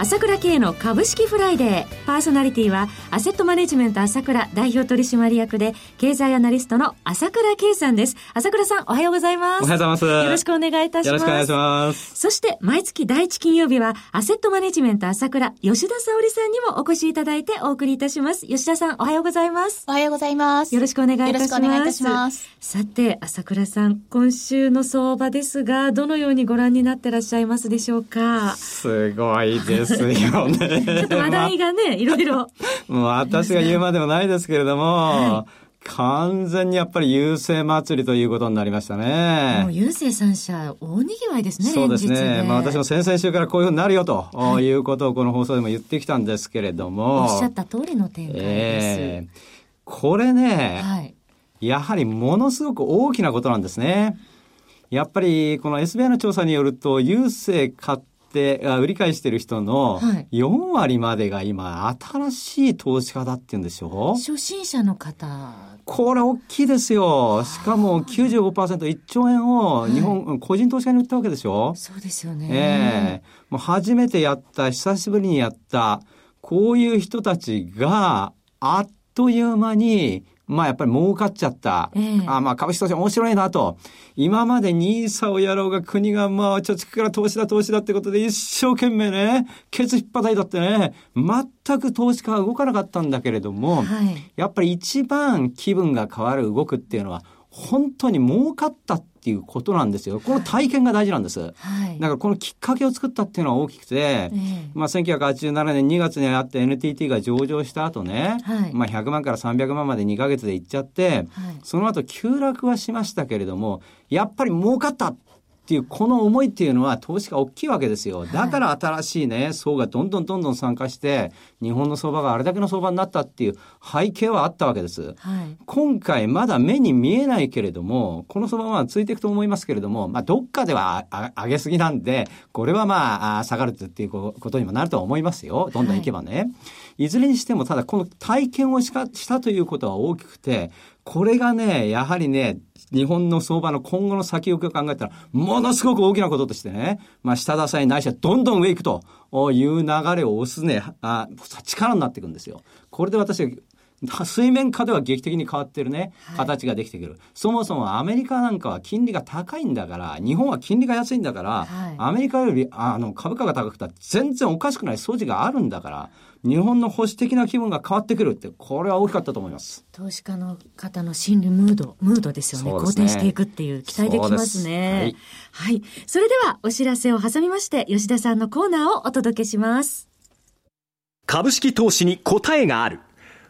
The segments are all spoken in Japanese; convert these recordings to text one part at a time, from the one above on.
朝倉慶の株式フライデー。パーソナリティは、アセットマネジメント朝倉代表取締役で、経済アナリストの朝倉慶さんです。朝倉さん、おはようございます。おはようございます。よろしくお願いいたします。よろしくお願いします。そして、毎月第一金曜日は、アセットマネジメント朝倉、吉田沙織さんにもお越しいただいてお送りいたします。吉田さん、おはようございます。おはようございます。よろしくお願いいたします。よろしくお願いいたします。さて、朝倉さん、今週の相場ですが、どのようにご覧になってらっしゃいますでしょうか？すごいですよね。ちょっと話題がね、いろいろ。もう私が言うまでもないですけれども、はい、完全にやっぱり郵政祭りということになりましたね。もう郵政三社、大にぎわいですね、そうですね。まあ私も先々週からこういうふうになるよと、はい、いうことをこの放送でも言ってきたんですけれども。おっしゃった通りの展開です。えー、これね、はい、やはりものすごく大きなことなんですね。やっぱりこの SBI の調査によると、郵政買っって売り買いしてる人の4割までが今新しい投資家だって言うんでしょ？初心者の方。これ大きいですよ。しかも95%、1兆円を日本、はい、個人投資家に売ったわけでしょそうですよね。ええ。ー、もう初めてやった、久しぶりにやった、こういう人たちが、あっという間にまあやっぱり儲かっちゃった。えー、あまあ株式投資面白いなと。今までニーサをやろうが国がまあ貯蓄から投資だ投資だってことで一生懸命ね、ケツ引っ叩いたってね、全く投資家は動かなかったんだけれども、はい、やっぱり一番気分が変わる動くっていうのは、本当に儲かったっていうことなんですよ。この体験が大事なんです。はい、だからこのきっかけを作ったっていうのは大きくて、えー、まあ1987年2月にあって NTT が上場した後ね、はい、まあ100万から300万まで2ヶ月で行っちゃって、はい、その後急落はしましたけれども、やっぱり儲かったっていうこの思いっていうのは投資が大きいわけですよ。だから新しいね、層がどんどんどんどん参加して、日本の相場があれだけの相場になったっていう背景はあったわけです。はい、今回まだ目に見えないけれども、この相場はついていくと思いますけれども、まあどっかでは上げすぎなんで、これはまあ下がるっていうことにもなるとは思いますよ。どんどんいけばね。はい、いずれにしてもただこの体験をしかしたということは大きくて、これがね、やはりね、日本の相場の今後の先行きを考えたら、ものすごく大きなこととしてね、まあ、下支えないしはどんどん上行くという流れを押すね、あ力になっていくんですよ。これで私は水面下では劇的に変わってるね、形ができてくる、はい、そもそもアメリカなんかは金利が高いんだから、日本は金利が安いんだから、はい、アメリカよりあの株価が高くたら全然おかしくない素地があるんだから、日本の保守的な気分が変わってくるって、これは大きかったと思います。投資家の方の心理ムード、ムードですよね。好転していくっていう期待できますね。はい、はい。それでは、お知らせを挟みまして、吉田さんのコーナーをお届けします。株式投資に答えがある。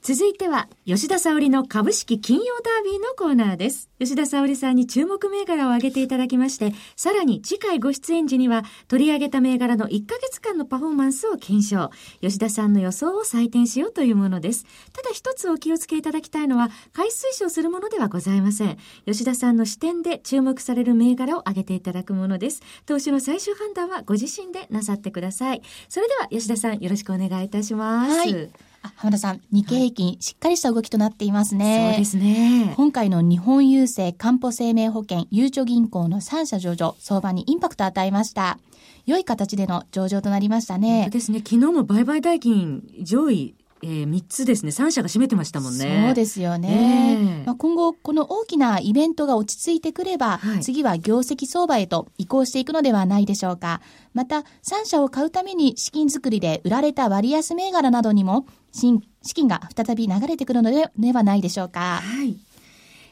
続いては、吉田沙織の株式金曜ダービーのコーナーです。吉田沙織さんに注目銘柄を挙げていただきまして、さらに次回ご出演時には、取り上げた銘柄の1ヶ月間のパフォーマンスを検証。吉田さんの予想を採点しようというものです。ただ一つお気をつけいただきたいのは、買い推奨するものではございません。吉田さんの視点で注目される銘柄を挙げていただくものです。投資の最終判断はご自身でなさってください。それでは、吉田さん、よろしくお願いいたします。はい浜田さん、日経平均、しっかりした動きとなっていますね。そうですね。今回の日本郵政、かんぽ生命保険、ゆうちょ銀行の3社上場、相場にインパクトを与えました。良い形での上場となりましたね。ですね。昨日も売買代金上位えー、3つですね、3社が占めてましたもんね。そうですよね。えー、まあ、今後、この大きなイベントが落ち着いてくれば、はい、次は業績相場へと移行していくのではないでしょうか。また、3社を買うために資金作りで売られた割安銘柄などにも、資金が再び流れてくるのではないでしょうか。はい。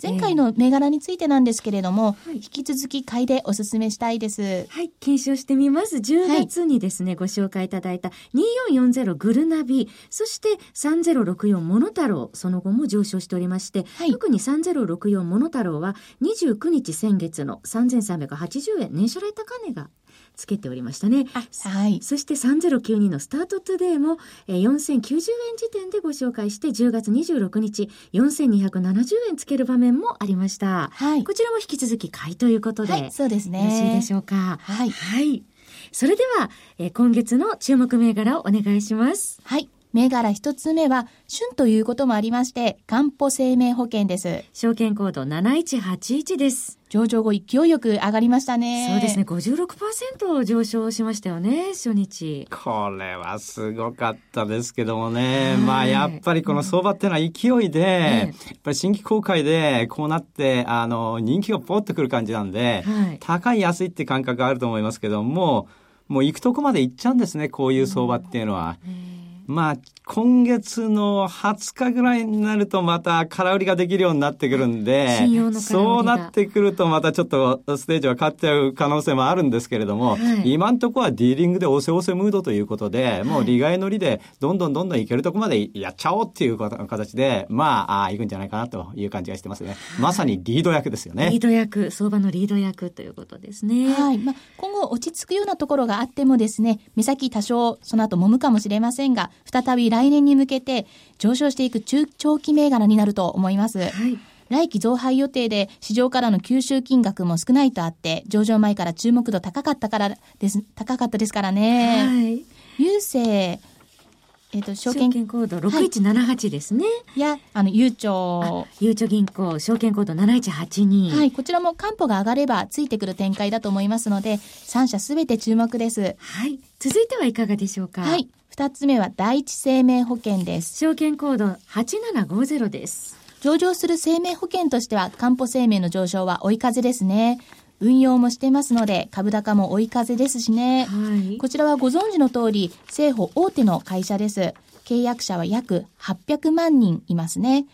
前回の銘柄についてなんですけれども、えー、引き続き買いでお勧めしたいです。はい、検証してみます。10月にですね、はい、ご紹介いただいた2440グルナビ、そして3064モノタロウ、その後も上昇しておりまして、はい、特に3064モノタロウは29日先月の3380円、年初来高値がつけておりましたね。はい。そして3092のスタートトゥデイも、えー、4090円時点でご紹介して10月26日4270円つける場面もありました。はい。こちらも引き続き買いということで。はい、そうですね。よろしいでしょうか？はい。はい。それでは、えー、今月の注目銘柄をお願いします。はい。銘柄一つ目は、旬ということもありまして、担保生命保険です。証券コード7181です。上場後勢いよく上がりましたね。そうですね。56%上昇しましたよね、初日。これはすごかったですけどもね。まあ、やっぱりこの相場っていうのは勢いで、やっぱり新規公開でこうなって、あの、人気がポッとくる感じなんで、はい、高い安いって感覚があると思いますけども、もう行くとこまで行っちゃうんですね、こういう相場っていうのは。まあ、今月の20日ぐらいになるとまた空売りができるようになってくるんで、そうなってくるとまたちょっとステージは変わっちゃう可能性もあるんですけれども、はい、今んとこはディーリングで押せ押せムードということで、もう利害の利でどんどんどんどんいけるとこまでやっちゃおうっていう形で、まあ、あいくんじゃないかなという感じがしてますね。まさにリード役ですよね。リード役、相場のリード役ということですね。はい。まあ、今後落ち着くようなところがあってもですね、目先多少その後揉むかもしれませんが、再び来年に向けて上昇していく中長期銘柄になると思います。はい来期増配予定で市場からの吸収金額も少ないとあって、上場前から注目度高かったからです、高かったですからね。はい。郵政、えっ、ー、と、証券コード6178ですね。い、や、あの、ゆうちょ。ゆうちょ銀行、証券コード7182。はい、こちらも担保が上がればついてくる展開だと思いますので、3社すべて注目です。はい。続いてはいかがでしょうか？はい。二つ目は第一生命保険です。証券コード8750です。上場する生命保険としては、担保生命の上昇は追い風ですね。運用もしてますので、株高も追い風ですしね。はい、こちらはご存知の通り、政府大手の会社です。契約者は約800万人いますね。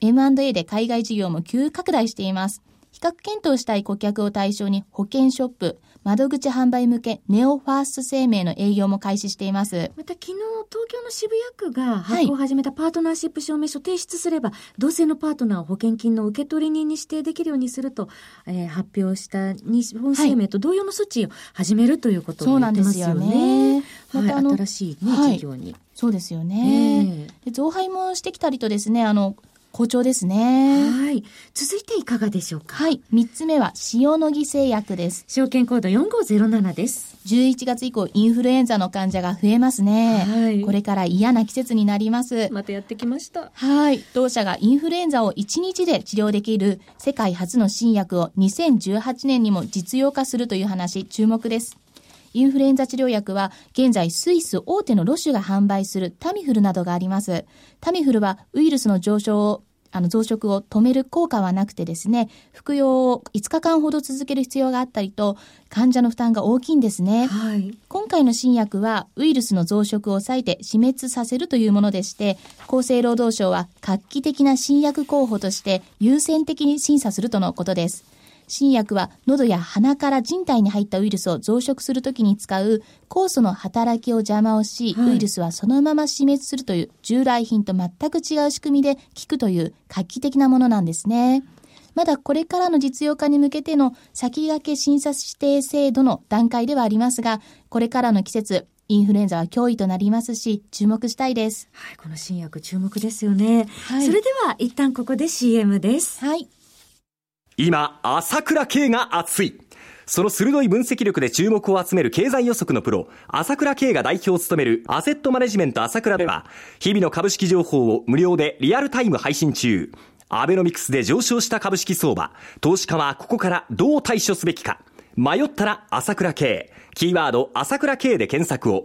M&A で海外事業も急拡大しています。比較検討したい顧客を対象に保険ショップ、窓口販売向けネオファースト生命の営業も開始しています。また昨日東京の渋谷区が発行を始めたパートナーシップ証明書提出すれば、はい、同性のパートナーを保険金の受取人に指定できるようにすると、えー、発表した日本生命と同様の措置を始めるということを言ってますよね。そうなんですよね。また新しいね、事業に。そうですよね。えー、増配もしてきたりとですね、あの、好調ですね。はい。続いていかがでしょうか？はい。三つ目は、塩野義製薬です。証券コード4507です。11月以降、インフルエンザの患者が増えますね。はい。これから嫌な季節になります。またやってきました。はい。当社がインフルエンザを1日で治療できる世界初の新薬を2018年にも実用化するという話、注目です。インフルエンザ治療薬は現在スイス大手のロシュが販売するタミフルなどがあります。タミフルはウイルスの上昇をあの増殖を止める効果はなくてですね、服用を5日間ほど続ける必要があったりと、患者の負担が大きいんですね。はい、今回の新薬はウイルスの増殖を抑えて死滅させるというものでして、厚生労働省は画期的な新薬候補として優先的に審査するとのことです。新薬は喉や鼻から人体に入ったウイルスを増殖するときに使う酵素の働きを邪魔をし、はい、ウイルスはそのまま死滅するという従来品と全く違う仕組みで効くという画期的なものなんですね。まだこれからの実用化に向けての先駆け審査指定制度の段階ではありますが、これからの季節、インフルエンザは脅威となりますし、注目したいです。はい、この新薬注目ですよね。はい、それでは一旦ここで CM です。はい。今、朝倉慶が熱い。その鋭い分析力で注目を集める経済予測のプロ、朝倉慶が代表を務めるアセットマネジメント朝倉では、日々の株式情報を無料でリアルタイム配信中。アベノミクスで上昇した株式相場、投資家はここからどう対処すべきか。迷ったら朝倉慶。キーワード朝倉慶で検索を。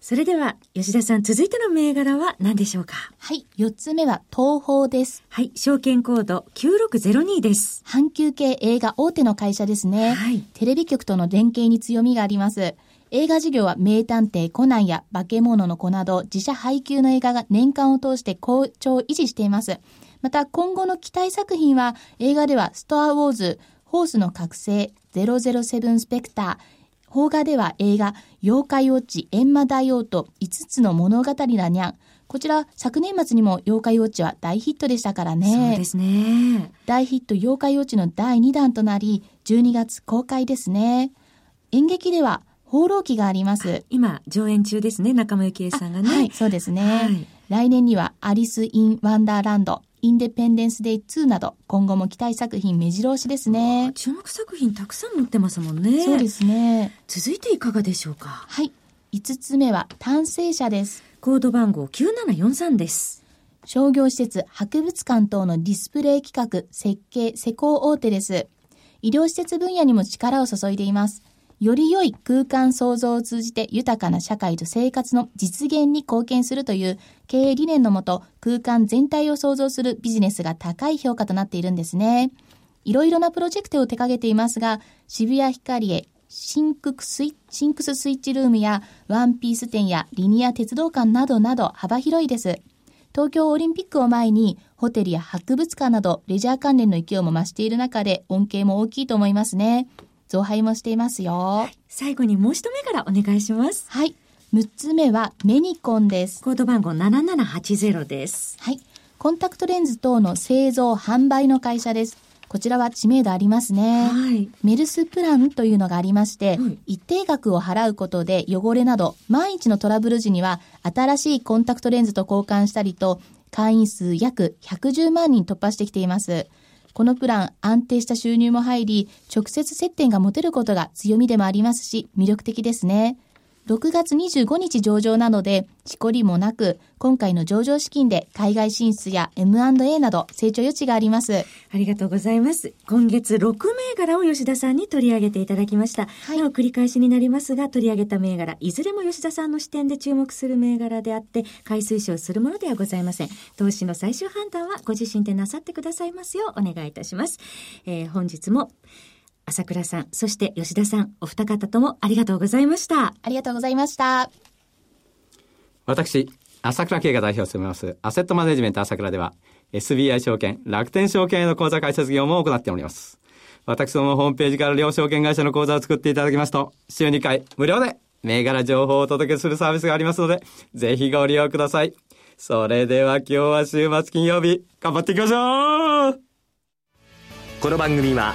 それでは、吉田さん、続いての銘柄は何でしょうか？はい。四つ目は、東宝です。はい。証券コード9602です。阪急系映画大手の会社ですね。はい。テレビ局との連携に強みがあります。映画事業は名探偵コナンや化け物の子など自社配給の映画が年間を通して好調を維持しています。また今後の期待作品は映画ではストアウォーズ、ホースの覚醒、007スペクター、邦画では映画、妖怪ウォッチ、閻魔大王と5つの物語だにゃん。こちら、昨年末にも妖怪ウォッチは大ヒットでしたからね。そうですね。大ヒット妖怪ウォッチの第2弾となり、12月公開ですね。演劇では、放浪記があります。今、上演中ですね、中村幸恵さんがね。はい、そうですね。はい、来年には、アリス・イン・ワンダーランド、インデペンデンス・デイ2など、今後も期待作品目白押しですね。注目作品たくさん載ってますもんね。そうですね。続いていかがでしょうか？はい。5つ目は、単成者です。コード番号9743です。商業施設、博物館等のディスプレイ企画、設計、施工大手です。医療施設分野にも力を注いでいます。より良い空間創造を通じて豊かな社会と生活の実現に貢献するという経営理念のもと空間全体を創造するビジネスが高い評価となっているんですね。いろいろなプロジェクトを手掛けていますが、渋谷ヒカリエ、シンクスイ ShinQs スイッチルームやワンピース展やリニア鉄道館などなど幅広いです。東京オリンピックを前にホテルや博物館などレジャー関連の勢いも増している中で恩恵も大きいと思いますね。増配もしていますよ。はい、最後にもう一目からお願いします。はい。6つ目はメニコンです。コード番号7780です。はい。コンタクトレンズ等の製造、販売の会社です。こちらは知名度ありますね。はい。メルスプランというのがありまして、はい、一定額を払うことで汚れなど、万一のトラブル時には、新しいコンタクトレンズと交換したりと、会員数約110万人突破してきています。このプラン、安定した収入も入り、直接接点が持てることが強みでもありますし、魅力的ですね。6月25日上場なので、しこりもなく、今回の上場資金で海外進出や M&A など成長余地があります。ありがとうございます。今月6銘柄を吉田さんに取り上げていただきました。はい。繰り返しになりますが、取り上げた銘柄、いずれも吉田さんの視点で注目する銘柄であって、買い推奨するものではございません。投資の最終判断はご自身でなさってくださいますようお願いいたします。えー、本日も朝倉さん、そして吉田さん、お二方ともありがとうございました。ありがとうございました。私、朝倉慶が代表を務めます、アセットマネジメント朝倉では、SBI 証券、楽天証券への口座開設業務を行っております。私どもホームページから両証券会社の口座を作っていただきますと、週2回無料で銘柄情報をお届けするサービスがありますので、ぜひご利用ください。それでは今日は週末金曜日、頑張っていきましょうこの番組は、